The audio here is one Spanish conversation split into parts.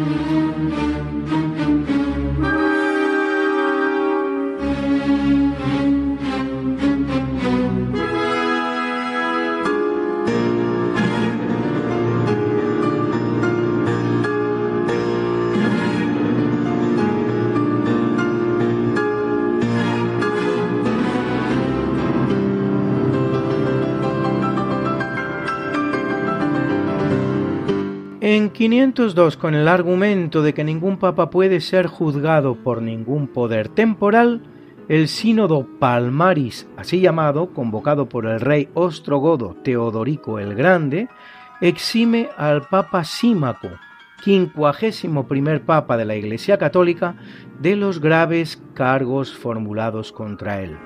Thank you. En 502, con el argumento de que ningún papa puede ser juzgado por ningún poder temporal, el sínodo Palmaris, así llamado, convocado por el rey ostrogodo Teodorico el Grande, exime al papa Símaco, quincuagésimo primer papa de la Iglesia Católica, de los graves cargos formulados contra él.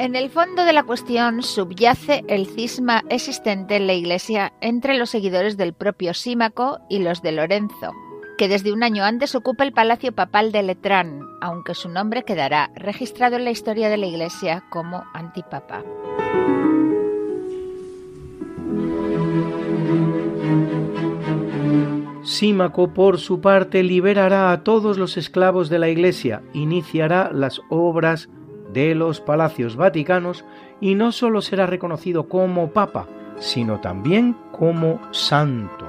En el fondo de la cuestión subyace el cisma existente en la Iglesia entre los seguidores del propio Símaco y los de Lorenzo, que desde un año antes ocupa el palacio papal de Letrán, aunque su nombre quedará registrado en la historia de la Iglesia como antipapa. Símaco, por su parte, liberará a todos los esclavos de la Iglesia, iniciará las obras de los palacios vaticanos y no sólo será reconocido como papa, sino también como santo.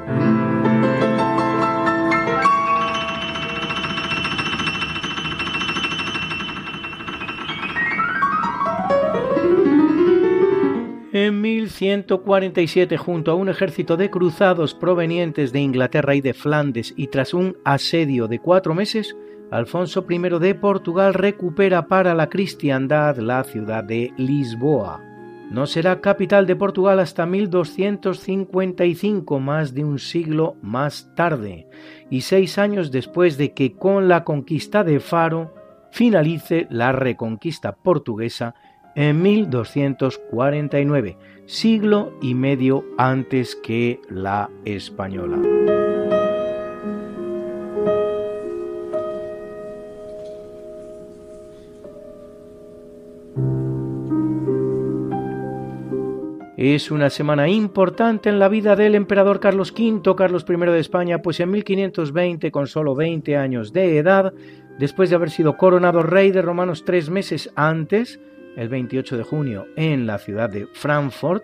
En 1147, junto a un ejército de cruzados provenientes de Inglaterra y de Flandes, y tras un asedio de cuatro meses, Alfonso I de Portugal recupera para la cristiandad la ciudad de Lisboa. No será capital de Portugal hasta 1255, más de un siglo más tarde, y seis años después de que con la conquista de Faro finalice la reconquista portuguesa en 1249, siglo y medio antes que la española. Es una semana importante en la vida del emperador Carlos V, Carlos I de España, pues en 1520, con solo 20 años de edad, después de haber sido coronado rey de romanos tres meses antes, el 28 de junio, en la ciudad de Frankfurt,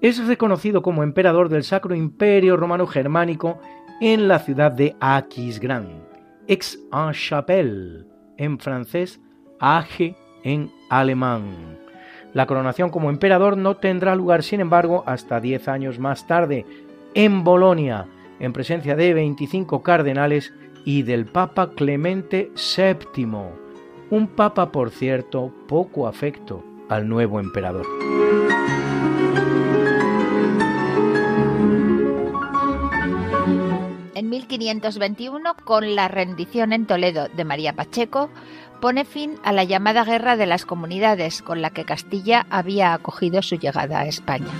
es reconocido como emperador del Sacro Imperio Romano Germánico en la ciudad de Aquisgrán, Aix-en-Chapelle, en francés, Age en alemán. La coronación como emperador no tendrá lugar, sin embargo, hasta 10 años más tarde, en Bolonia, en presencia de 25 cardenales y del Papa Clemente VII, un papa, por cierto, poco afecto al nuevo emperador. En 1521, con la rendición en Toledo de María Pacheco, pone fin a la llamada Guerra de las Comunidades, con la que Castilla había acogido su llegada a España.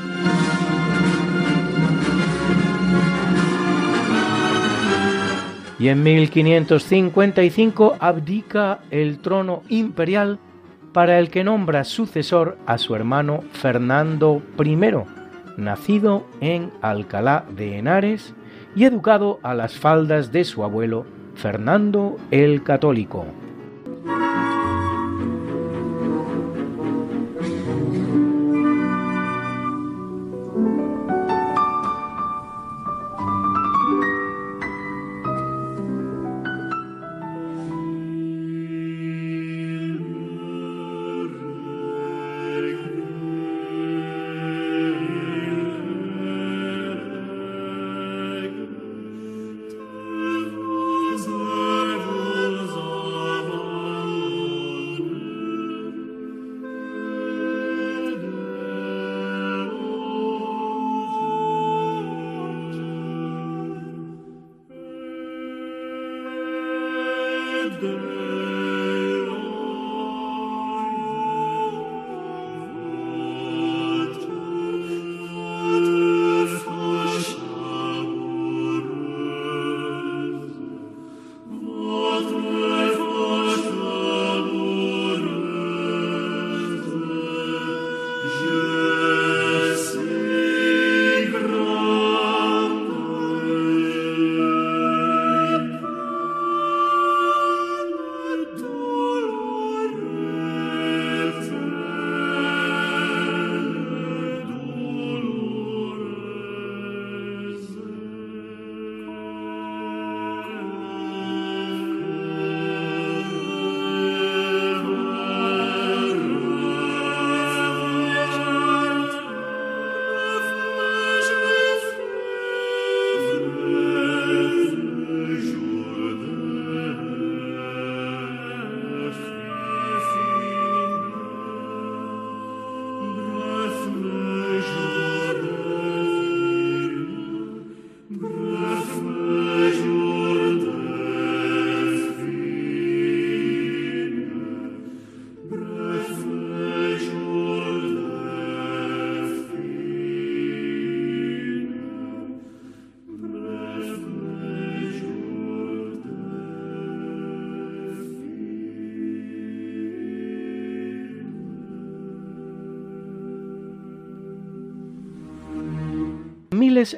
Y en 1555 abdica el trono imperial para el que nombra sucesor a su hermano Fernando I, nacido en Alcalá de Henares y educado a las faldas de su abuelo Fernando el Católico.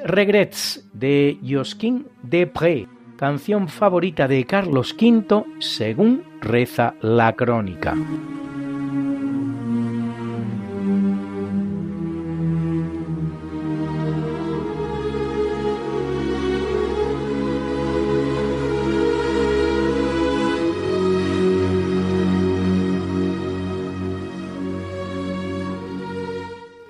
Regrets de Josquin Pré, canción favorita de Carlos V según reza la crónica.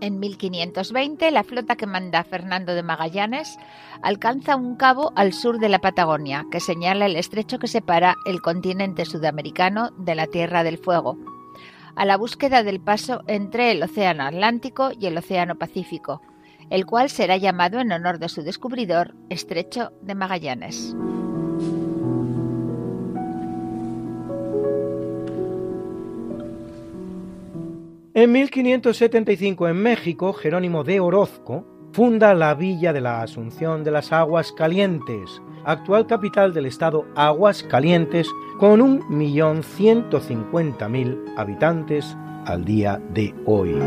en 1520, la flota que manda Fernando de Magallanes alcanza un cabo al sur de la Patagonia, que señala el estrecho que separa el continente sudamericano de la Tierra del Fuego, a la búsqueda del paso entre el Océano Atlántico y el Océano Pacífico, el cual será llamado en honor de su descubridor Estrecho de Magallanes. En 1575 en México, Jerónimo de Orozco funda la villa de la Asunción de las Aguas Calientes, actual capital del estado Aguas Calientes, con 1.150.000 habitantes al día de hoy.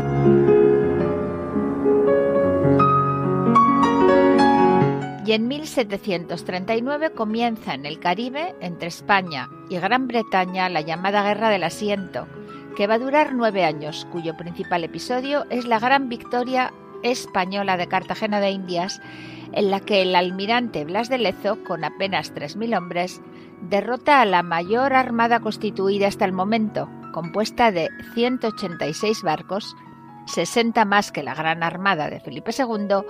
Y en 1739 comienza en el Caribe, entre España y Gran Bretaña, la llamada Guerra del Asiento, que va a durar nueve años, cuyo principal episodio es la gran victoria española de Cartagena de Indias, en la que el almirante Blas de Lezo, con apenas 3.000 hombres, derrota a la mayor armada constituida hasta el momento, compuesta de 186 barcos, 60 más que la gran armada de Felipe II,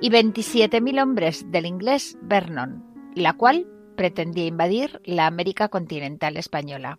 y 27.000 hombres del inglés Vernon, la cual pretendía invadir la América continental española.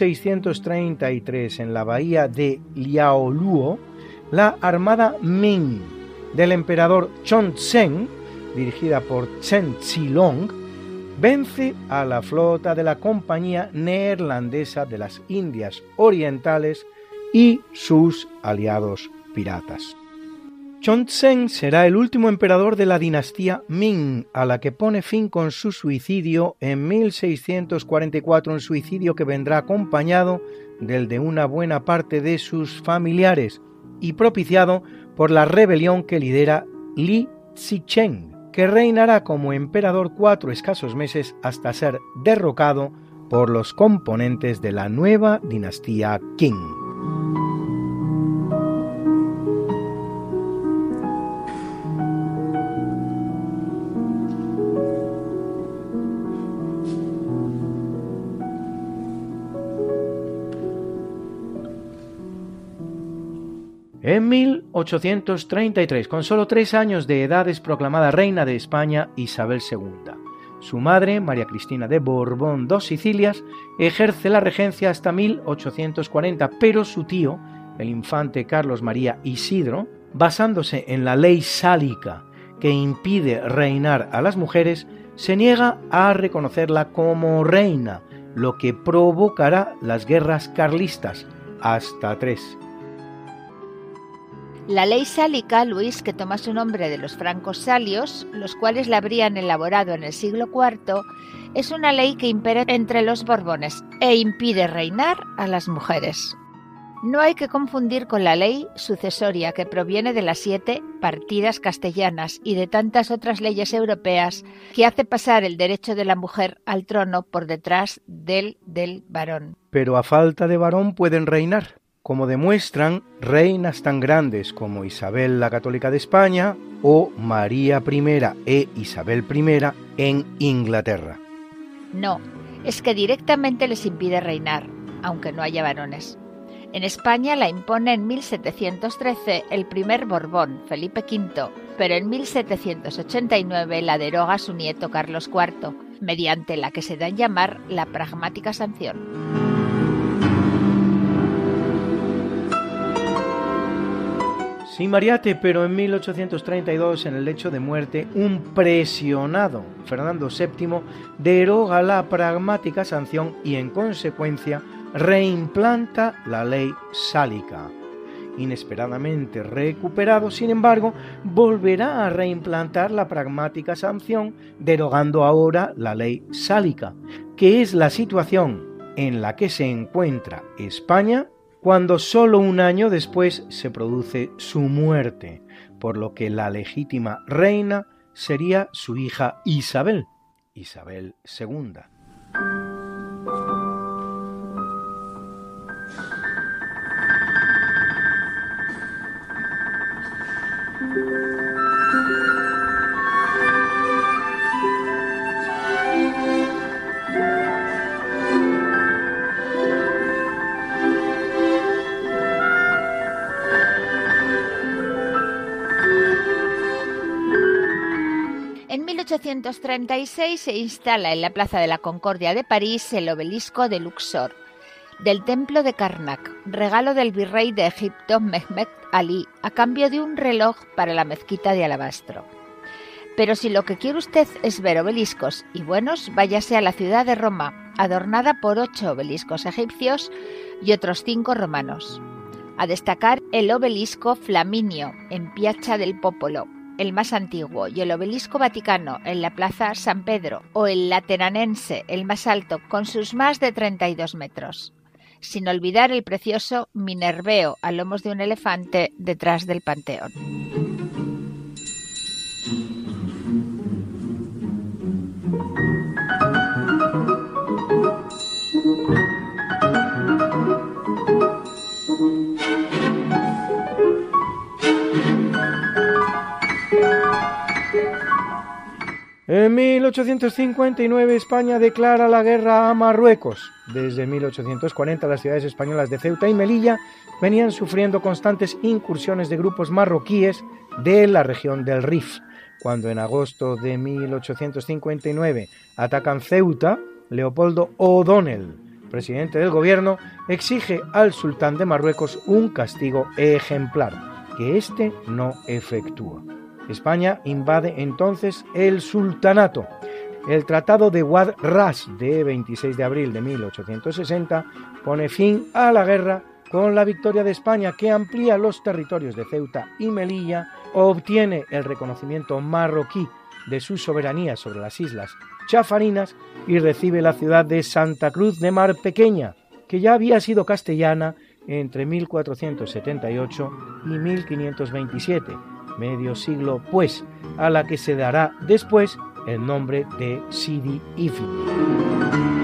1633, en la bahía de Liaoluo, la armada Ming del emperador Chongzhen, dirigida por Chen Xilong, vence a la flota de la Compañía Neerlandesa de las Indias Orientales y sus aliados piratas. Chongzhen será el último emperador de la dinastía Ming, a la que pone fin con su suicidio en 1644, un suicidio que vendrá acompañado del de una buena parte de sus familiares y propiciado por la rebelión que lidera Li Zicheng, que reinará como emperador cuatro escasos meses hasta ser derrocado por los componentes de la nueva dinastía Qing. En 1833, con solo tres años de edad, es proclamada reina de España Isabel II. Su madre, María Cristina de Borbón dos Sicilias, ejerce la regencia hasta 1840, pero su tío, el infante Carlos María Isidro, basándose en la ley sálica que impide reinar a las mujeres, se niega a reconocerla como reina, lo que provocará las guerras carlistas, hasta tres. La ley sálica, Luis, que toma su nombre de los francos salios, los cuales la habrían elaborado en el siglo IV, es una ley que impera entre los Borbones e impide reinar a las mujeres. No hay que confundir con la ley sucesoria que proviene de las siete partidas castellanas y de tantas otras leyes europeas que hace pasar el derecho de la mujer al trono por detrás del del varón. Pero a falta de varón pueden reinar, como demuestran reinas tan grandes como Isabel la Católica de España o María I e Isabel I en Inglaterra. No, es que directamente les impide reinar, aunque no haya varones. En España la impone en 1713 el primer Borbón, Felipe V, pero en 1789 la deroga su nieto Carlos IV, mediante la que se da en llamar la pragmática sanción. Sí, Mariate, pero en 1832, en el lecho de muerte, un presionado Fernando VII deroga la pragmática sanción y, en consecuencia, reimplanta la ley sálica. Inesperadamente recuperado, sin embargo, volverá a reimplantar la pragmática sanción, derogando ahora la ley sálica, que es la situación en la que se encuentra España cuando solo un año después se produce su muerte, por lo que la legítima reina sería su hija Isabel, Isabel II. 1836 se instala en la Plaza de la Concordia de París el obelisco de Luxor, del templo de Karnak, regalo del virrey de Egipto Mehmet Ali, a cambio de un reloj para la mezquita de Alabastro. Pero si lo que quiere usted es ver obeliscos y buenos, váyase a la ciudad de Roma, adornada por ocho obeliscos egipcios y otros cinco romanos. A destacar el obelisco Flaminio, en Piazza del Popolo, el más antiguo, y el obelisco vaticano en la Plaza San Pedro, o el lateranense, el más alto, con sus más de 32 metros. Sin olvidar el precioso Minerveo a lomos de un elefante detrás del Panteón. En 1859 España declara la guerra a Marruecos. Desde 1840 las ciudades españolas de Ceuta y Melilla venían sufriendo constantes incursiones de grupos marroquíes de la región del Rif. Cuando en agosto de 1859 atacan Ceuta, Leopoldo O'Donnell, presidente del gobierno, exige al sultán de Marruecos un castigo ejemplar, que éste no efectúa. España invade entonces el sultanato. El Tratado de Wad Ras de 26 de abril de 1860 pone fin a la guerra con la victoria de España que amplía los territorios de Ceuta y Melilla, obtiene el reconocimiento marroquí de su soberanía sobre las islas Chafarinas y recibe la ciudad de Santa Cruz de Mar Pequeña, que ya había sido castellana entre 1478 y 1527 medio siglo pues, a la que se dará después el nombre de Sidi Ifni.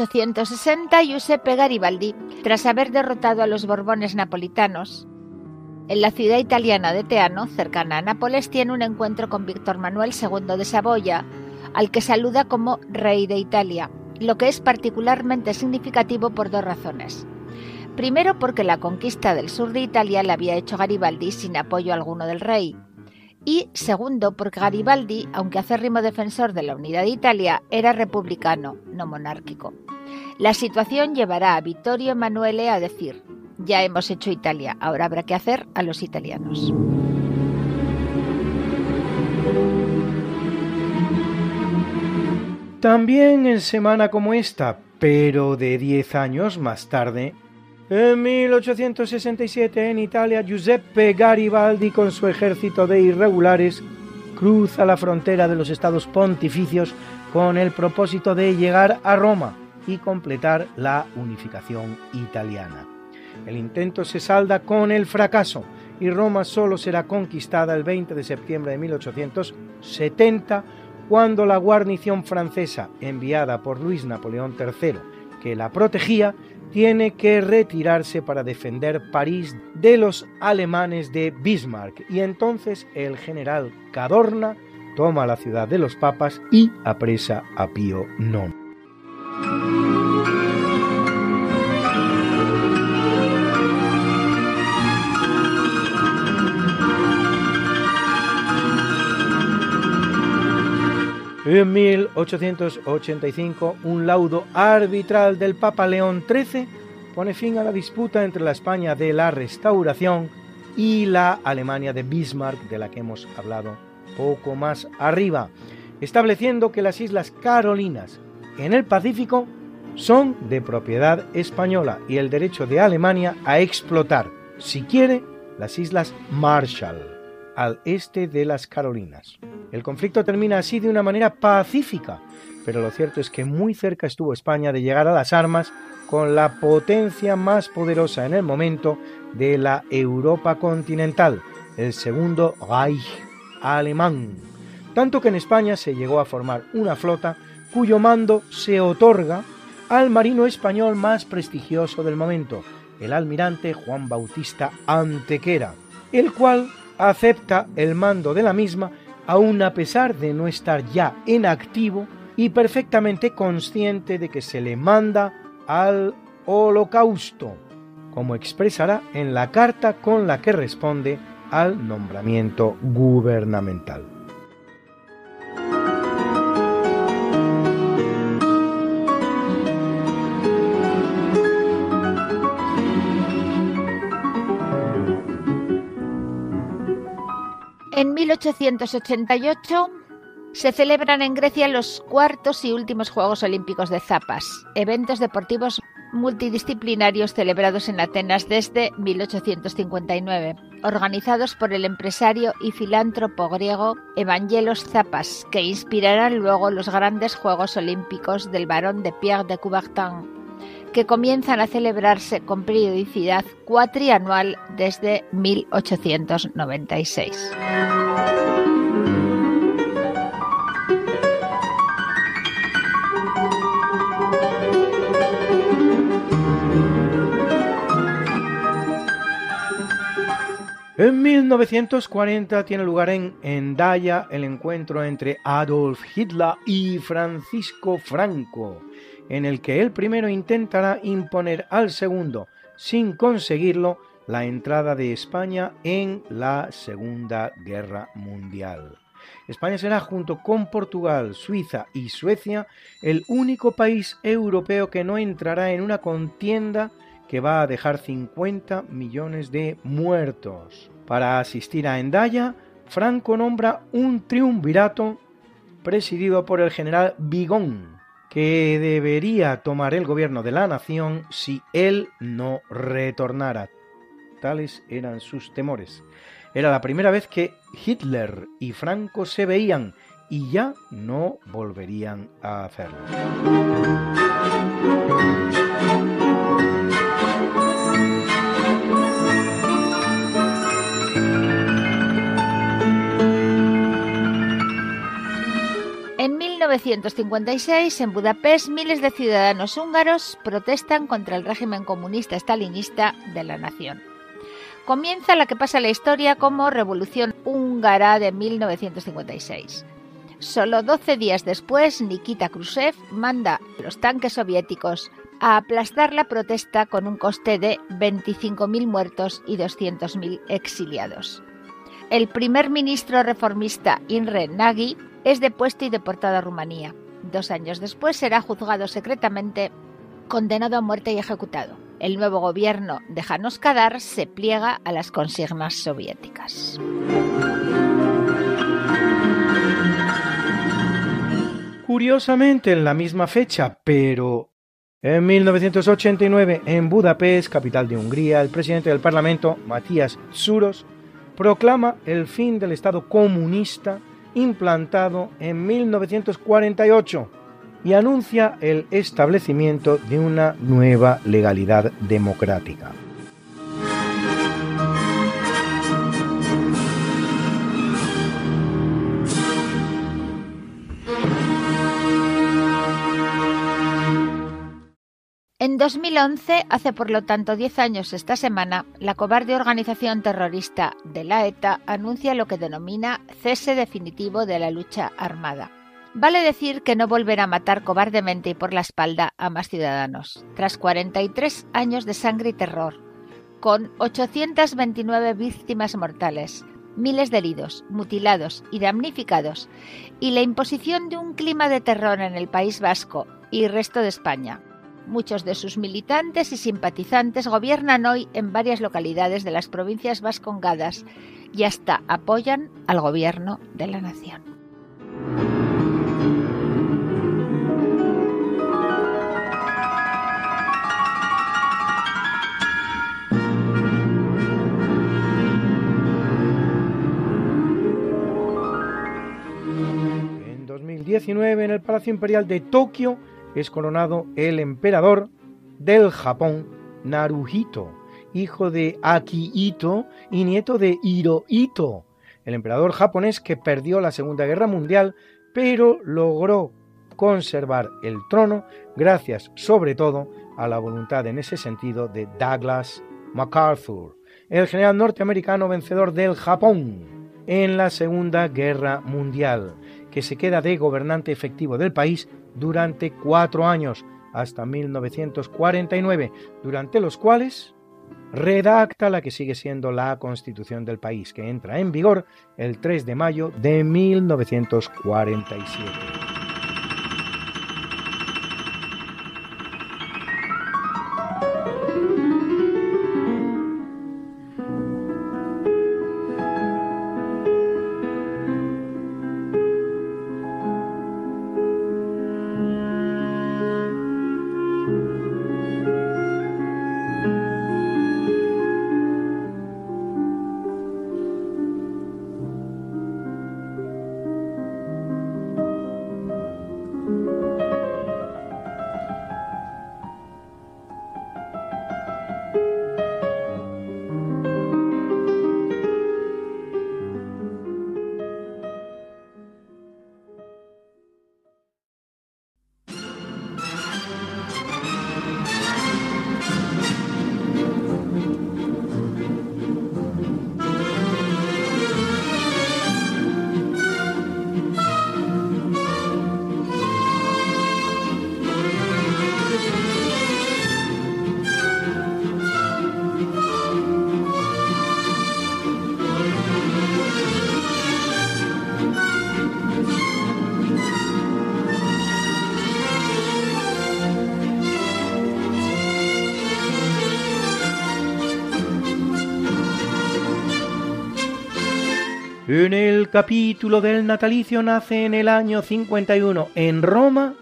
1860, Giuseppe Garibaldi, tras haber derrotado a los Borbones napolitanos, en la ciudad italiana de Teano, cercana a Nápoles, tiene un encuentro con Víctor Manuel II de Saboya, al que saluda como rey de Italia, lo que es particularmente significativo por dos razones. Primero, porque la conquista del sur de Italia la había hecho Garibaldi sin apoyo alguno del rey, y segundo, porque Garibaldi, aunque acérrimo defensor de la unidad de Italia, era republicano, no monárquico. La situación llevará a Vittorio Emanuele a decir, ya hemos hecho Italia, ahora habrá que hacer a los italianos. También en semana como esta, pero de 10 años más tarde, en 1867 en Italia, Giuseppe Garibaldi con su ejército de irregulares cruza la frontera de los estados pontificios con el propósito de llegar a Roma y completar la unificación italiana. El intento se salda con el fracaso y Roma solo será conquistada el 20 de septiembre de 1870 cuando la guarnición francesa enviada por Luis Napoleón III, que la protegía, tiene que retirarse para defender París de los alemanes de Bismarck y entonces el general Cadorna toma la ciudad de los papas y apresa a Pío IX. En 1885, un laudo arbitral del Papa León XIII pone fin a la disputa entre la España de la Restauración y la Alemania de Bismarck, de la que hemos hablado poco más arriba, estableciendo que las Islas Carolinas en el Pacífico son de propiedad española y el derecho de Alemania a explotar, si quiere, las Islas Marshall, al este de las Carolinas. El conflicto termina así de una manera pacífica, pero lo cierto es que muy cerca estuvo España de llegar a las armas con la potencia más poderosa en el momento de la Europa continental, el segundo Reich alemán. Tanto que en España se llegó a formar una flota cuyo mando se otorga al marino español más prestigioso del momento, el almirante Juan Bautista Antequera, el cual acepta el mando de la misma aun a pesar de no estar ya en activo y perfectamente consciente de que se le manda al holocausto, como expresará en la carta con la que responde al nombramiento gubernamental. 1888 se celebran en Grecia los cuartos y últimos Juegos Olímpicos de Zapas, eventos deportivos multidisciplinarios celebrados en Atenas desde 1859, organizados por el empresario y filántropo griego Evangelos Zapas, que inspirarán luego los grandes Juegos Olímpicos del barón de Pierre de Coubertin que comienzan a celebrarse con periodicidad cuatrianual desde 1896. En 1940 tiene lugar en Endaya el encuentro entre Adolf Hitler y Francisco Franco, en el que el primero intentará imponer al segundo, sin conseguirlo, la entrada de España en la Segunda Guerra Mundial. España será, junto con Portugal, Suiza y Suecia, el único país europeo que no entrará en una contienda que va a dejar 50 millones de muertos. Para asistir a Endaya, Franco nombra un triunvirato presidido por el general Vigón, que debería tomar el gobierno de la nación si él no retornara. Tales eran sus temores. Era la primera vez que Hitler y Franco se veían y ya no volverían a hacerlo. 1956, en Budapest, miles de ciudadanos húngaros protestan contra el régimen comunista stalinista de la nación. Comienza la que pasa la historia como Revolución Húngara de 1956. Solo 12 días después, Nikita Khrushchev manda los tanques soviéticos a aplastar la protesta con un coste de 25.000 muertos y 200.000 exiliados. El primer ministro reformista Imre Nagy es depuesto y deportado a Rumanía. Dos años después será juzgado secretamente, condenado a muerte y ejecutado. El nuevo gobierno de Janos Kadar se pliega a las consignas soviéticas. Curiosamente, en la misma fecha, pero en 1989, en Budapest, capital de Hungría, el presidente del Parlamento, Matías Tsuros, proclama el fin del Estado comunista implantado en 1948 y anuncia el establecimiento de una nueva legalidad democrática. En 2011, hace por lo tanto 10 años esta semana, la cobarde organización terrorista de la ETA anuncia lo que denomina cese definitivo de la lucha armada. Vale decir que no volverá a matar cobardemente y por la espalda a más ciudadanos, tras 43 años de sangre y terror, con 829 víctimas mortales, miles de heridos, mutilados y damnificados, y la imposición de un clima de terror en el País Vasco y resto de España, Muchos de sus militantes y simpatizantes gobiernan hoy en varias localidades de las provincias vascongadas y hasta apoyan al gobierno de la nación. En 2019, en el Palacio Imperial de Tokio, es coronado el emperador del Japón, Naruhito, hijo de Akihito y nieto de Hirohito, el emperador japonés que perdió la Segunda Guerra Mundial, pero logró conservar el trono gracias sobre todo a la voluntad en ese sentido de Douglas MacArthur, el general norteamericano vencedor del Japón en la Segunda Guerra Mundial, que se queda de gobernante efectivo del país durante cuatro años, hasta 1949, durante los cuales redacta la que sigue siendo la Constitución del país, que entra en vigor el 3 de mayo de 1947. En el capítulo del natalicio nace en el año 51 en Roma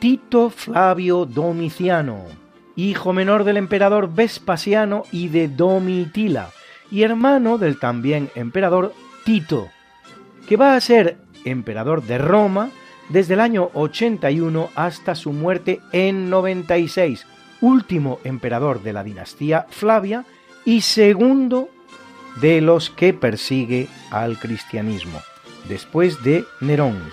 Tito Flavio Domiciano, hijo menor del emperador Vespasiano y de Domitila, y hermano del también emperador Tito, que va a ser emperador de Roma desde el año 81 hasta su muerte en 96, último emperador de la dinastía Flavia y segundo de los que persigue al cristianismo, después de Nerón.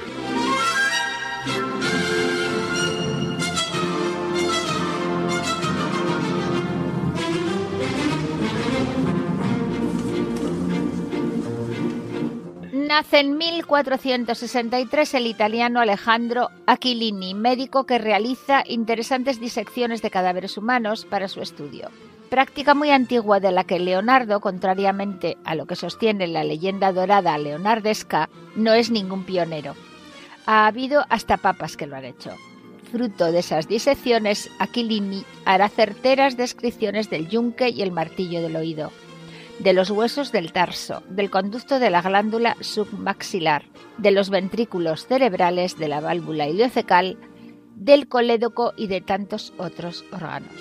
Nace en 1463 el italiano Alejandro Aquilini, médico que realiza interesantes disecciones de cadáveres humanos para su estudio práctica muy antigua de la que Leonardo, contrariamente a lo que sostiene la leyenda dorada leonardesca, no es ningún pionero. Ha habido hasta papas que lo han hecho. Fruto de esas disecciones, Aquilini hará certeras descripciones del yunque y el martillo del oído, de los huesos del tarso, del conducto de la glándula submaxilar, de los ventrículos cerebrales, de la válvula ileocecal, del colédoco y de tantos otros órganos.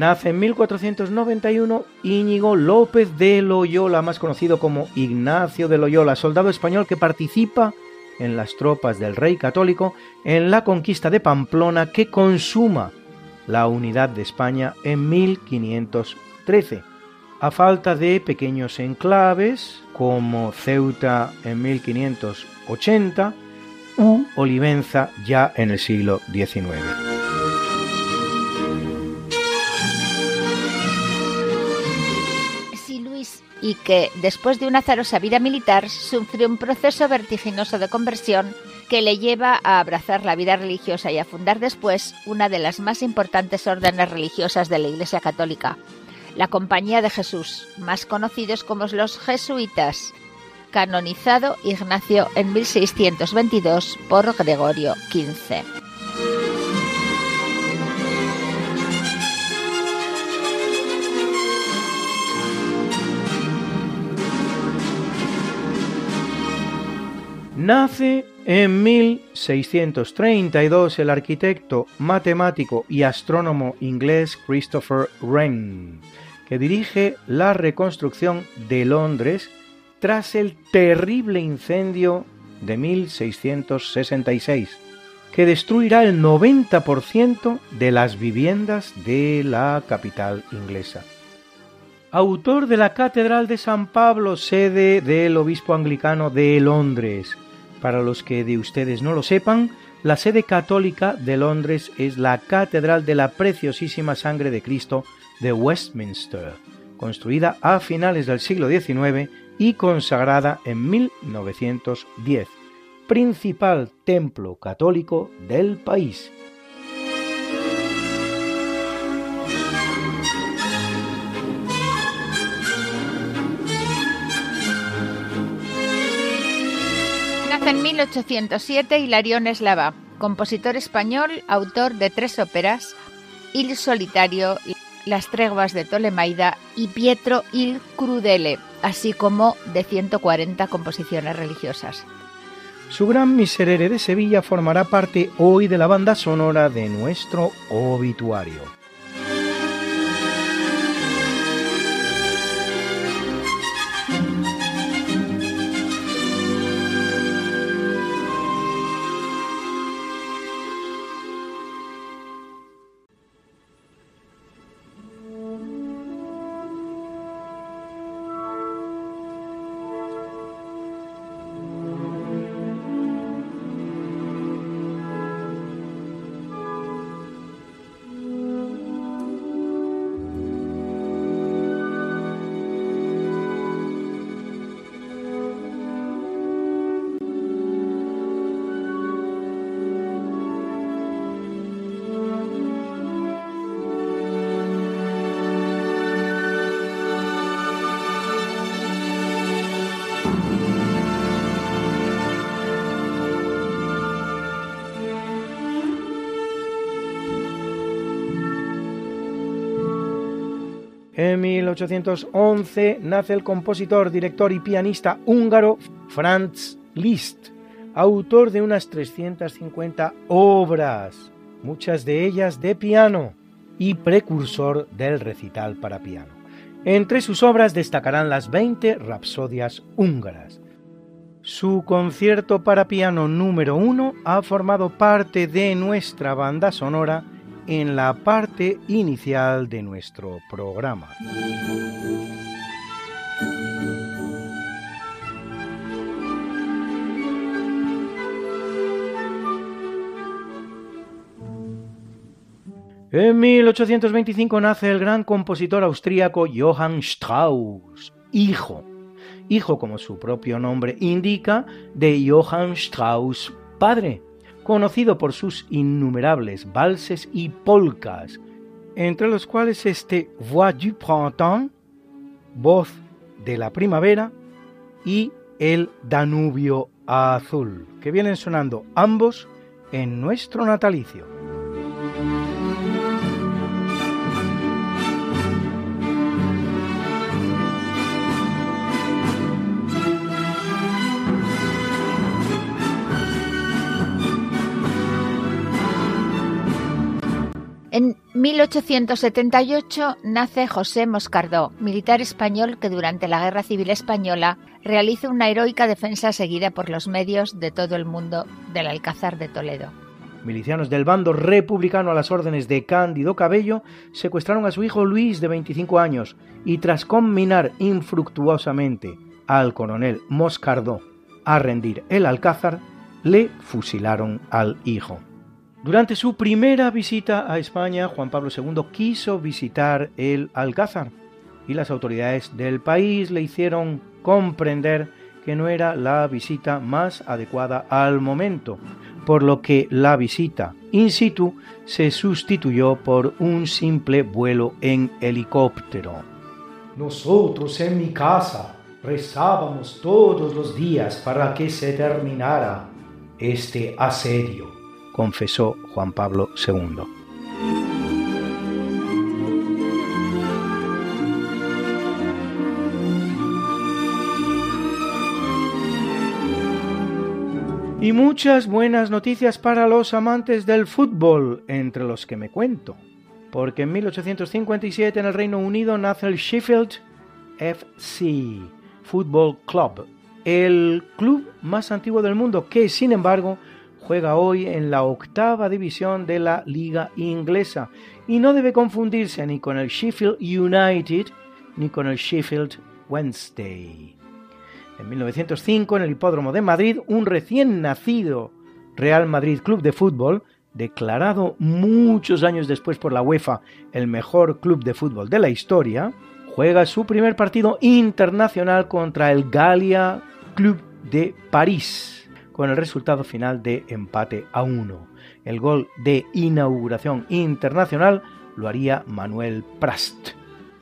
Nace en 1491 Íñigo López de Loyola, más conocido como Ignacio de Loyola, soldado español que participa en las tropas del rey católico en la conquista de Pamplona que consuma la unidad de España en 1513. A falta de pequeños enclaves como Ceuta en 1580 u Olivenza ya en el siglo XIX. Y que, después de una azarosa vida militar, sufrió un proceso vertiginoso de conversión que le lleva a abrazar la vida religiosa y a fundar después una de las más importantes órdenes religiosas de la Iglesia Católica, la Compañía de Jesús, más conocidos como los jesuitas, canonizado Ignacio en 1622 por Gregorio XV. Nace en 1632 el arquitecto, matemático y astrónomo inglés Christopher Wren, que dirige la reconstrucción de Londres tras el terrible incendio de 1666, que destruirá el 90% de las viviendas de la capital inglesa. Autor de la Catedral de San Pablo, sede del Obispo Anglicano de Londres, para los que de ustedes no lo sepan, la sede católica de Londres es la Catedral de la Preciosísima Sangre de Cristo de Westminster, construida a finales del siglo XIX y consagrada en 1910, principal templo católico del país. En 1807 Hilarión Eslava, compositor español, autor de tres óperas, Il Solitario, Las Treguas de Tolemaida y Pietro il Crudele, así como de 140 composiciones religiosas. Su gran miserere de Sevilla formará parte hoy de la banda sonora de nuestro obituario. En 1811 nace el compositor, director y pianista húngaro Franz Liszt, autor de unas 350 obras, muchas de ellas de piano, y precursor del recital para piano. Entre sus obras destacarán las 20 rapsodias húngaras. Su concierto para piano número 1 ha formado parte de nuestra banda sonora en la parte inicial de nuestro programa. En 1825 nace el gran compositor austríaco Johann Strauss, hijo, hijo como su propio nombre indica, de Johann Strauss, padre, conocido por sus innumerables valses y polcas, entre los cuales este Voix du Printemps, Voz de la Primavera, y el Danubio Azul, que vienen sonando ambos en nuestro natalicio. En 1878 nace José Moscardó, militar español que durante la Guerra Civil Española realiza una heroica defensa seguida por los medios de todo el mundo del Alcázar de Toledo. Milicianos del bando republicano a las órdenes de Cándido Cabello secuestraron a su hijo Luis de 25 años y tras combinar infructuosamente al coronel Moscardó a rendir el Alcázar, le fusilaron al hijo. Durante su primera visita a España, Juan Pablo II quiso visitar el Alcázar y las autoridades del país le hicieron comprender que no era la visita más adecuada al momento, por lo que la visita in situ se sustituyó por un simple vuelo en helicóptero. Nosotros en mi casa rezábamos todos los días para que se terminara este asedio confesó Juan Pablo II. Y muchas buenas noticias para los amantes del fútbol, entre los que me cuento, porque en 1857 en el Reino Unido nace el Sheffield FC Football Club, el club más antiguo del mundo que, sin embargo, juega hoy en la octava división de la liga inglesa y no debe confundirse ni con el Sheffield United ni con el Sheffield Wednesday. En 1905, en el Hipódromo de Madrid, un recién nacido Real Madrid Club de Fútbol, declarado muchos años después por la UEFA el mejor club de fútbol de la historia, juega su primer partido internacional contra el Gallia Club de París, con el resultado final de empate a 1. El gol de inauguración internacional lo haría Manuel Prast.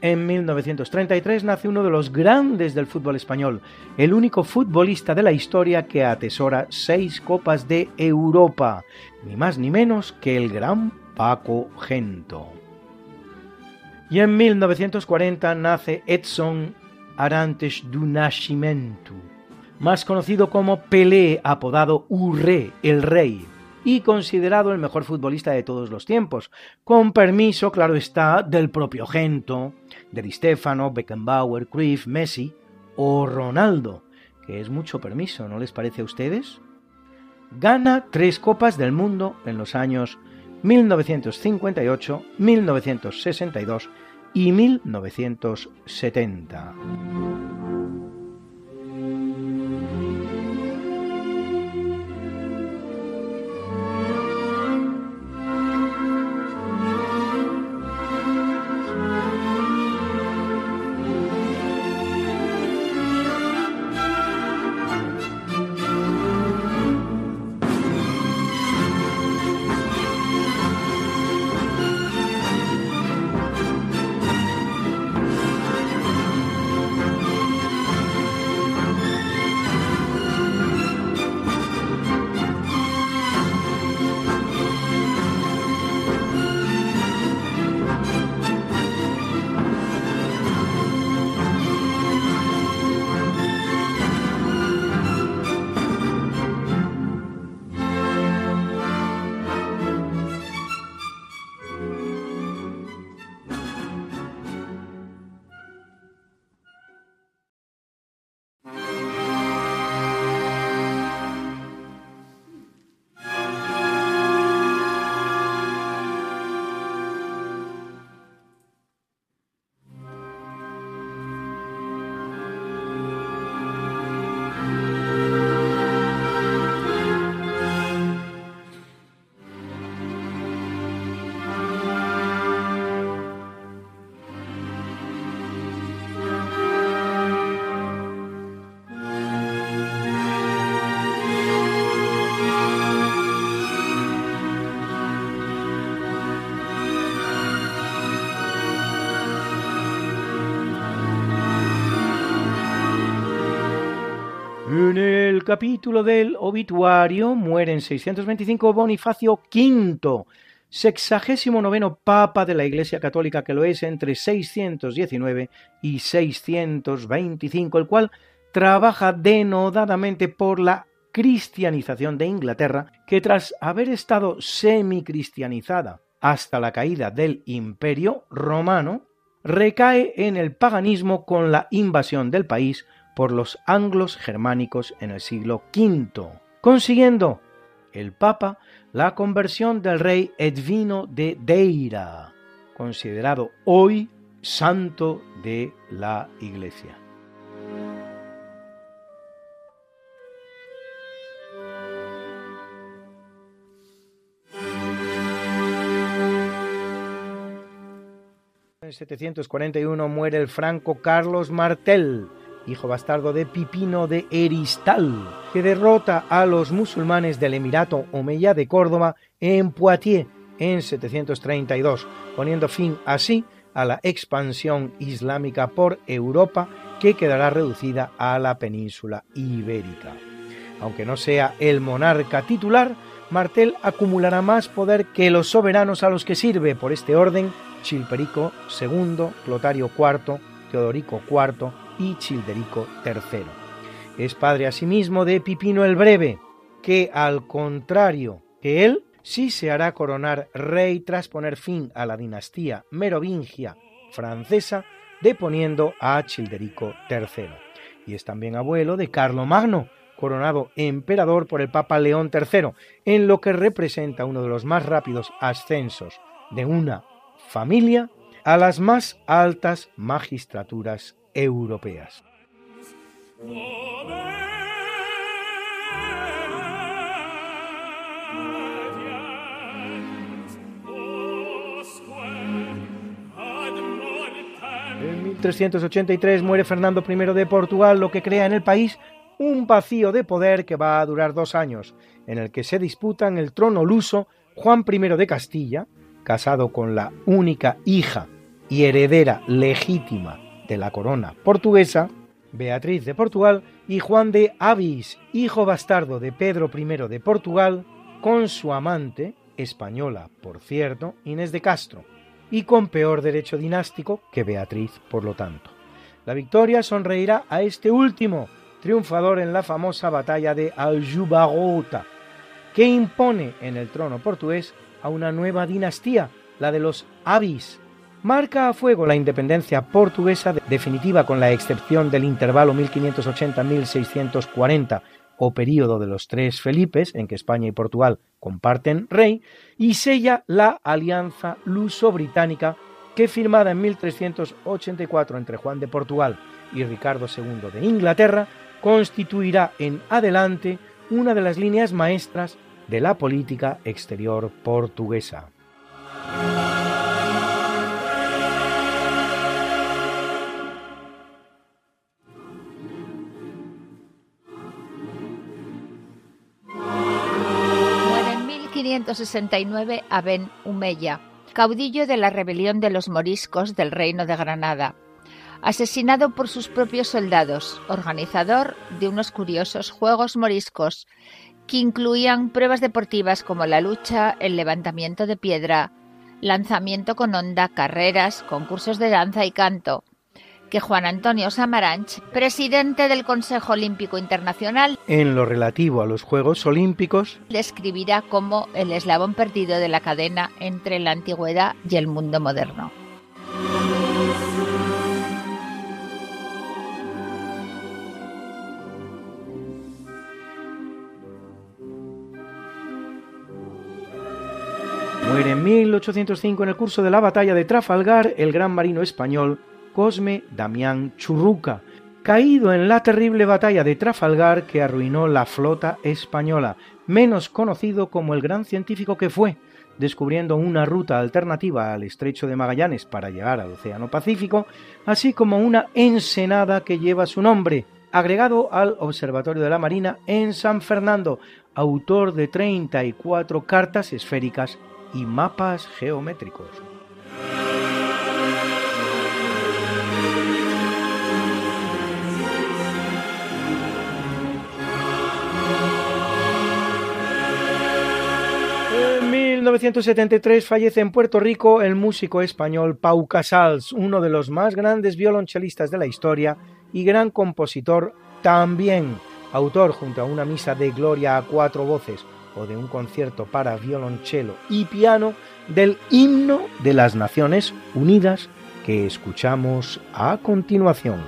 En 1933 nace uno de los grandes del fútbol español, el único futbolista de la historia que atesora seis copas de Europa, ni más ni menos que el gran Paco Gento. Y en 1940 nace Edson Arantes do Nascimento, más conocido como Pelé, apodado Urré, el Rey, y considerado el mejor futbolista de todos los tiempos, con permiso, claro está, del propio Gento, de Di Stefano, Beckenbauer, Cruyff, Messi o Ronaldo, que es mucho permiso, ¿no les parece a ustedes? Gana tres copas del mundo en los años 1958, 1962 y 1970. Capítulo del obituario muere en 625 Bonifacio V, sexagésimo noveno Papa de la Iglesia Católica que lo es entre 619 y 625, el cual trabaja denodadamente por la cristianización de Inglaterra, que tras haber estado semicristianizada hasta la caída del Imperio romano, recae en el paganismo con la invasión del país por los anglos germánicos en el siglo V, consiguiendo el Papa la conversión del rey Edvino de Deira, considerado hoy santo de la Iglesia. En 741 muere el franco Carlos Martel, hijo bastardo de Pipino de Eristal, que derrota a los musulmanes del Emirato Omeya de Córdoba en Poitiers en 732, poniendo fin así a la expansión islámica por Europa que quedará reducida a la península ibérica. Aunque no sea el monarca titular, Martel acumulará más poder que los soberanos a los que sirve por este orden Chilperico II, Clotario IV, Teodorico IV y Childerico III. Es padre asimismo de Pipino el Breve, que al contrario que él, sí se hará coronar rey tras poner fin a la dinastía merovingia francesa, deponiendo a Childerico III. Y es también abuelo de Carlo Magno, coronado emperador por el Papa León III, en lo que representa uno de los más rápidos ascensos de una familia a las más altas magistraturas europeas. En 1383 muere Fernando I de Portugal, lo que crea en el país un vacío de poder que va a durar dos años, en el que se disputan el trono luso Juan I de Castilla, casado con la única hija y heredera legítima de la corona portuguesa, Beatriz de Portugal, y Juan de Avis, hijo bastardo de Pedro I de Portugal, con su amante, española por cierto, Inés de Castro, y con peor derecho dinástico que Beatriz, por lo tanto. La victoria sonreirá a este último, triunfador en la famosa batalla de Aljubarrota, que impone en el trono portugués a una nueva dinastía, la de los Avis. Marca a fuego la independencia portuguesa definitiva con la excepción del intervalo 1580-1640 o período de los tres Felipes, en que España y Portugal comparten rey, y sella la alianza luso-británica que firmada en 1384 entre Juan de Portugal y Ricardo II de Inglaterra constituirá en adelante una de las líneas maestras de la política exterior portuguesa. 1569 a Humeya, caudillo de la rebelión de los moriscos del Reino de Granada, asesinado por sus propios soldados, organizador de unos curiosos juegos moriscos que incluían pruebas deportivas como la lucha, el levantamiento de piedra, lanzamiento con onda, carreras, concursos de danza y canto, que Juan Antonio Samaranch, presidente del Consejo Olímpico Internacional, en lo relativo a los Juegos Olímpicos, describirá como el eslabón perdido de la cadena entre la antigüedad y el mundo moderno. Muere en 1805 en el curso de la batalla de Trafalgar el gran marino español Cosme Damián Churruca, caído en la terrible batalla de Trafalgar que arruinó la flota española, menos conocido como el gran científico que fue, descubriendo una ruta alternativa al estrecho de Magallanes para llegar al Océano Pacífico, así como una ensenada que lleva su nombre, agregado al Observatorio de la Marina en San Fernando, autor de 34 cartas esféricas y mapas geométricos. 1973 fallece en Puerto Rico el músico español Pau Casals, uno de los más grandes violonchelistas de la historia y gran compositor también, autor junto a una misa de gloria a cuatro voces, o de un concierto para violonchelo y piano del himno de las Naciones Unidas que escuchamos a continuación.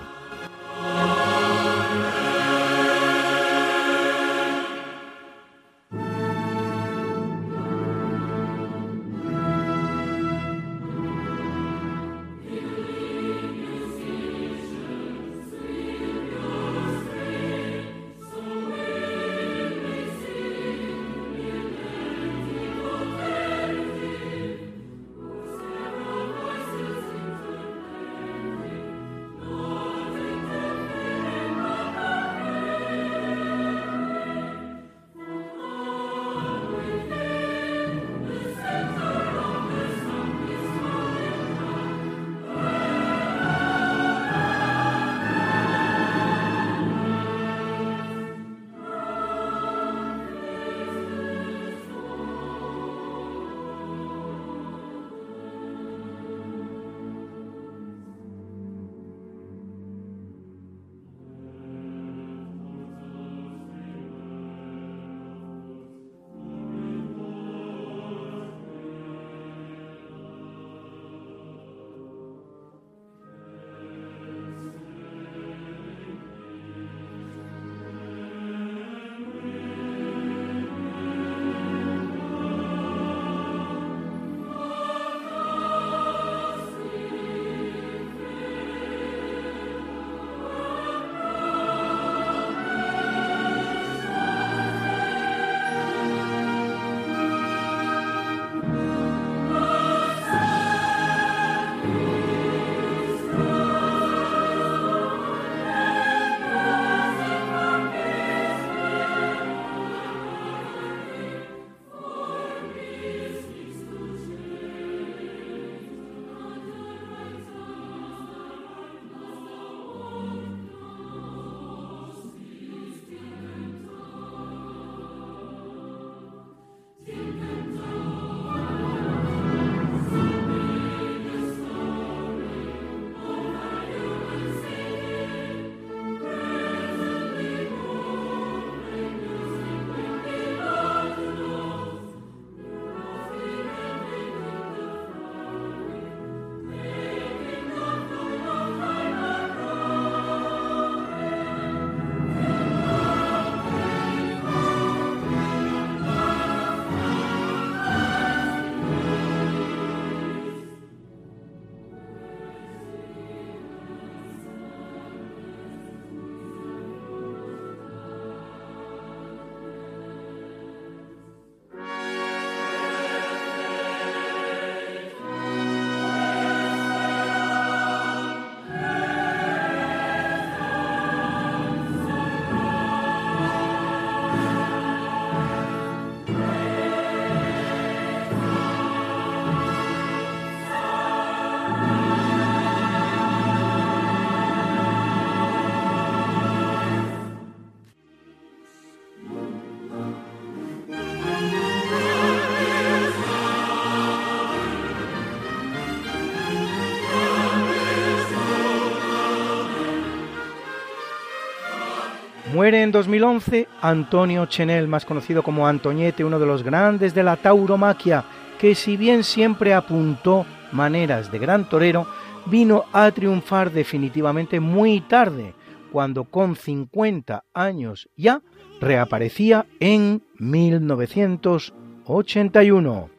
En 2011 Antonio Chenel, más conocido como Antoñete, uno de los grandes de la tauromaquia, que si bien siempre apuntó maneras de gran torero, vino a triunfar definitivamente muy tarde, cuando con 50 años ya reaparecía en 1981.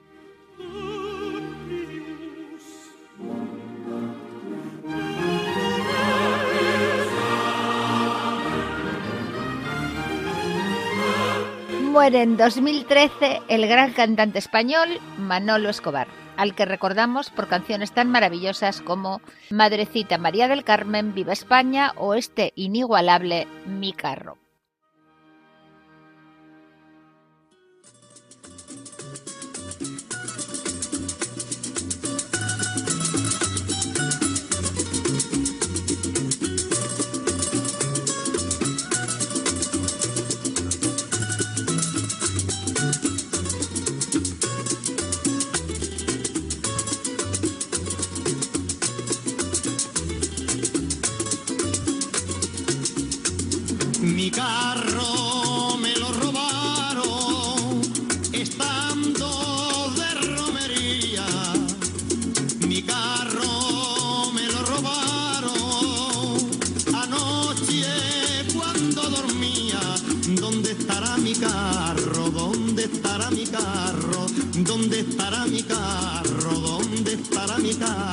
Muere en 2013 el gran cantante español Manolo Escobar, al que recordamos por canciones tan maravillosas como Madrecita María del Carmen, Viva España o este inigualable Mi Carro. Y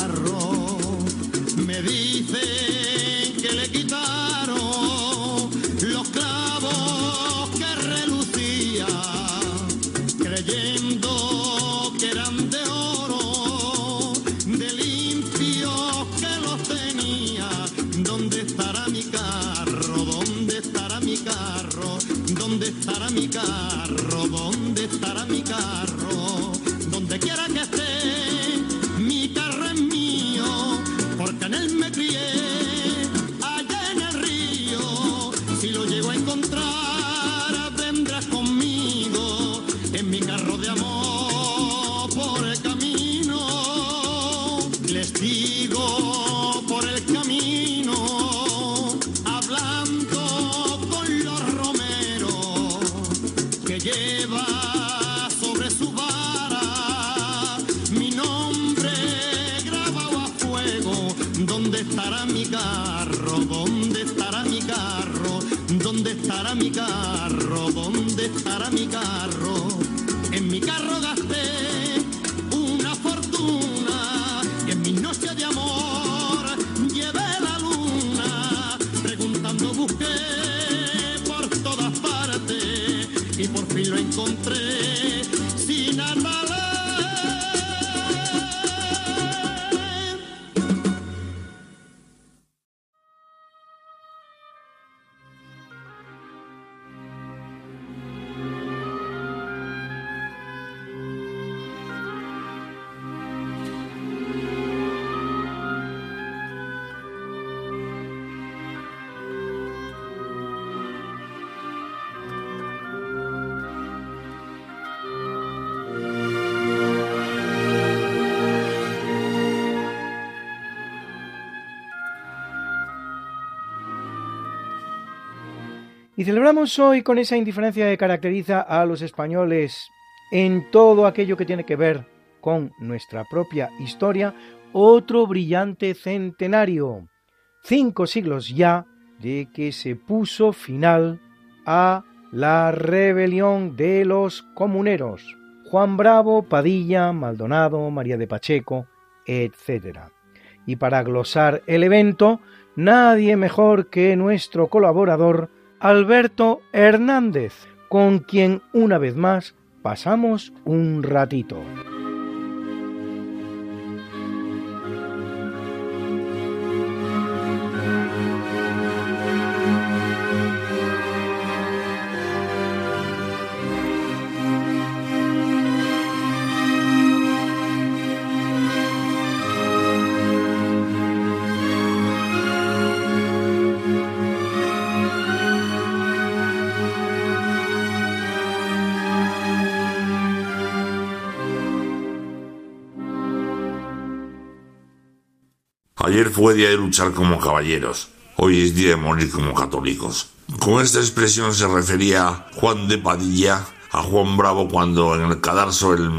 celebramos hoy con esa indiferencia que caracteriza a los españoles en todo aquello que tiene que ver con nuestra propia historia, otro brillante centenario. Cinco siglos ya de que se puso final a la rebelión de los comuneros. Juan Bravo, Padilla, Maldonado, María de Pacheco, etc. Y para glosar el evento, nadie mejor que nuestro colaborador Alberto Hernández, con quien una vez más pasamos un ratito. Ayer fue día de luchar como caballeros, hoy es día de morir como católicos. Con esta expresión se refería Juan de Padilla a Juan Bravo cuando en el cadarzo el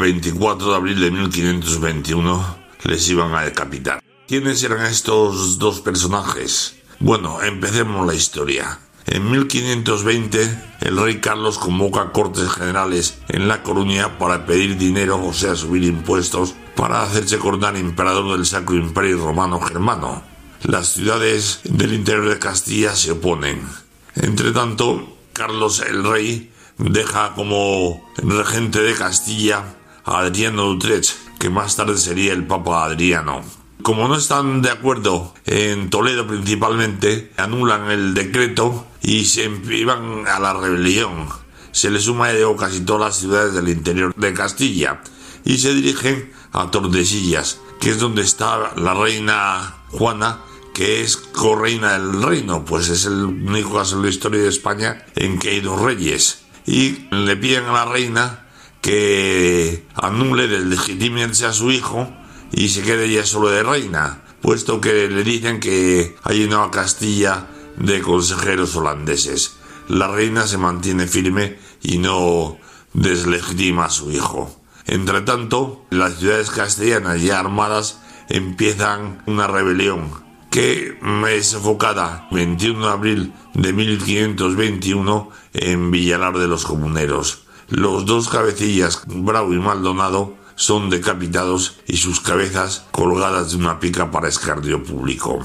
24 de abril de 1521 les iban a decapitar. ¿Quiénes eran estos dos personajes? Bueno, empecemos la historia. En 1520, el rey Carlos convoca cortes generales en La Coruña para pedir dinero, o sea, subir impuestos, para hacerse coronar emperador del Sacro Imperio Romano Germano. Las ciudades del interior de Castilla se oponen. Entre tanto, Carlos el rey deja como regente de Castilla a Adriano de Utrecht, que más tarde sería el Papa Adriano. Como no están de acuerdo en Toledo principalmente, anulan el decreto y se iban a la rebelión. Se le suma a casi todas las ciudades del interior de Castilla y se dirigen a Tordesillas, que es donde está la reina Juana, que es correina del reino, pues es el único caso en la historia de España en que hay dos reyes. Y le piden a la reina que anule, deslegitimarse a su hijo y se quede ya solo de reina, puesto que le dicen que hay una Castilla de consejeros holandeses. La reina se mantiene firme y no deslegitima a su hijo. Entre tanto, las ciudades castellanas ya armadas empiezan una rebelión que es enfocada 21 de abril de 1521 en Villalar de los Comuneros. Los dos cabecillas, Bravo y Maldonado, son decapitados y sus cabezas colgadas de una pica para escardio público.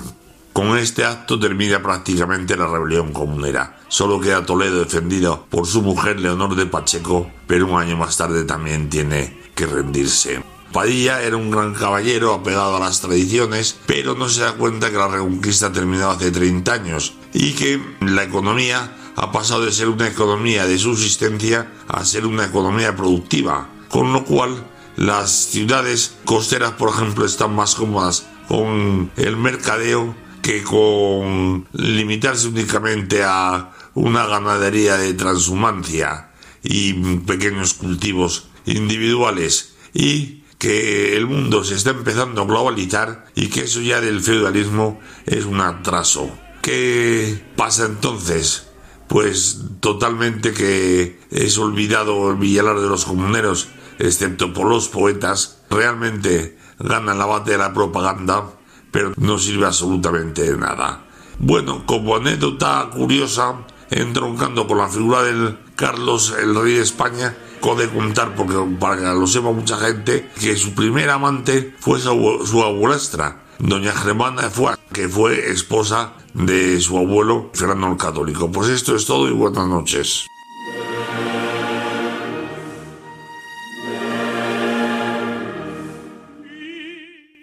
Con este acto termina prácticamente la rebelión comunera. Solo queda Toledo defendido por su mujer Leonor de Pacheco, pero un año más tarde también tiene que rendirse. Padilla era un gran caballero apegado a las tradiciones, pero no se da cuenta que la reconquista terminó hace 30 años y que la economía ha pasado de ser una economía de subsistencia a ser una economía productiva, con lo cual las ciudades costeras, por ejemplo, están más cómodas con el mercadeo que con limitarse únicamente a una ganadería de transhumancia y pequeños cultivos individuales y que el mundo se está empezando a globalizar y que eso ya del feudalismo es un atraso. ¿Qué pasa entonces? Pues totalmente que es olvidado el Villalar de los Comuneros excepto por los poetas, realmente gana la batalla de la propaganda, pero no sirve absolutamente de nada. Bueno, como anécdota curiosa, entroncando con la figura del Carlos, el rey de España, puede contar, porque para que lo sepa mucha gente, que su primer amante fue su, su abuelastra, doña Germana de Fuá, que fue esposa de su abuelo Fernando el Católico. Pues esto es todo y buenas noches.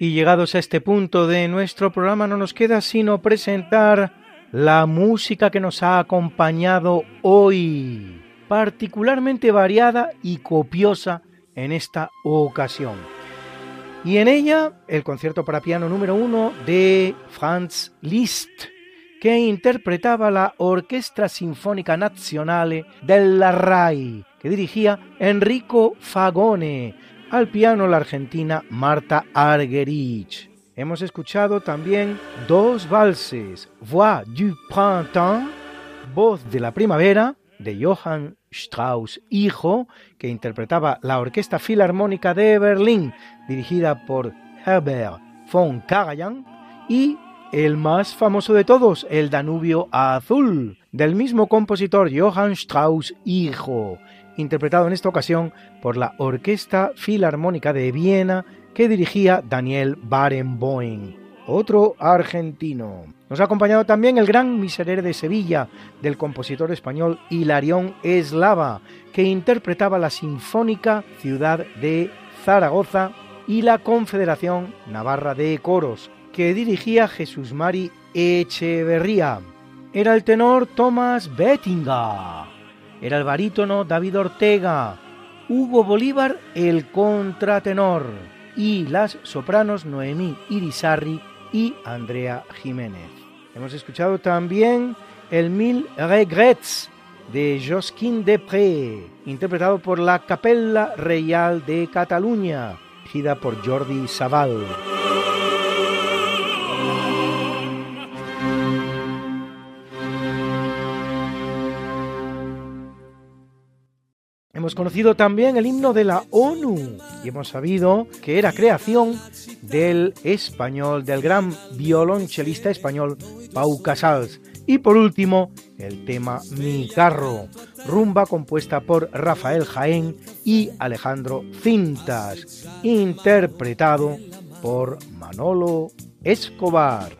Y llegados a este punto de nuestro programa no nos queda sino presentar la música que nos ha acompañado hoy, particularmente variada y copiosa en esta ocasión. Y en ella el concierto para piano número uno de Franz Liszt, que interpretaba la Orquesta Sinfónica Nazionale della RAI, que dirigía Enrico Fagone, al piano la argentina Marta Argerich. Hemos escuchado también dos valses, Voix du Printemps, Voz de la Primavera, de Johann Strauss hijo, que interpretaba la Orquesta Filarmónica de Berlín, dirigida por Herbert von Karajan, y el más famoso de todos, el Danubio Azul, del mismo compositor Johann Strauss hijo, interpretado en esta ocasión por la Orquesta Filarmónica de Viena que dirigía Daniel Barenboim, otro argentino. Nos ha acompañado también el gran Miserere de Sevilla del compositor español Hilarión Eslava, que interpretaba la Sinfónica Ciudad de Zaragoza y la Confederación Navarra de Coros, que dirigía Jesús Mari Echeverría. Era el tenor Thomas Bettinga era el barítono David Ortega, Hugo Bolívar el contratenor y las sopranos Noemí Irizarri y Andrea Jiménez. Hemos escuchado también el Mil Regrets de Josquin Depré, interpretado por la Capella Real de Cataluña, dirigida por Jordi Savall. Hemos conocido también el himno de la ONU y hemos sabido que era creación del español, del gran violonchelista español Pau Casals. Y por último, el tema Mi carro, rumba compuesta por Rafael Jaén y Alejandro Cintas, interpretado por Manolo Escobar.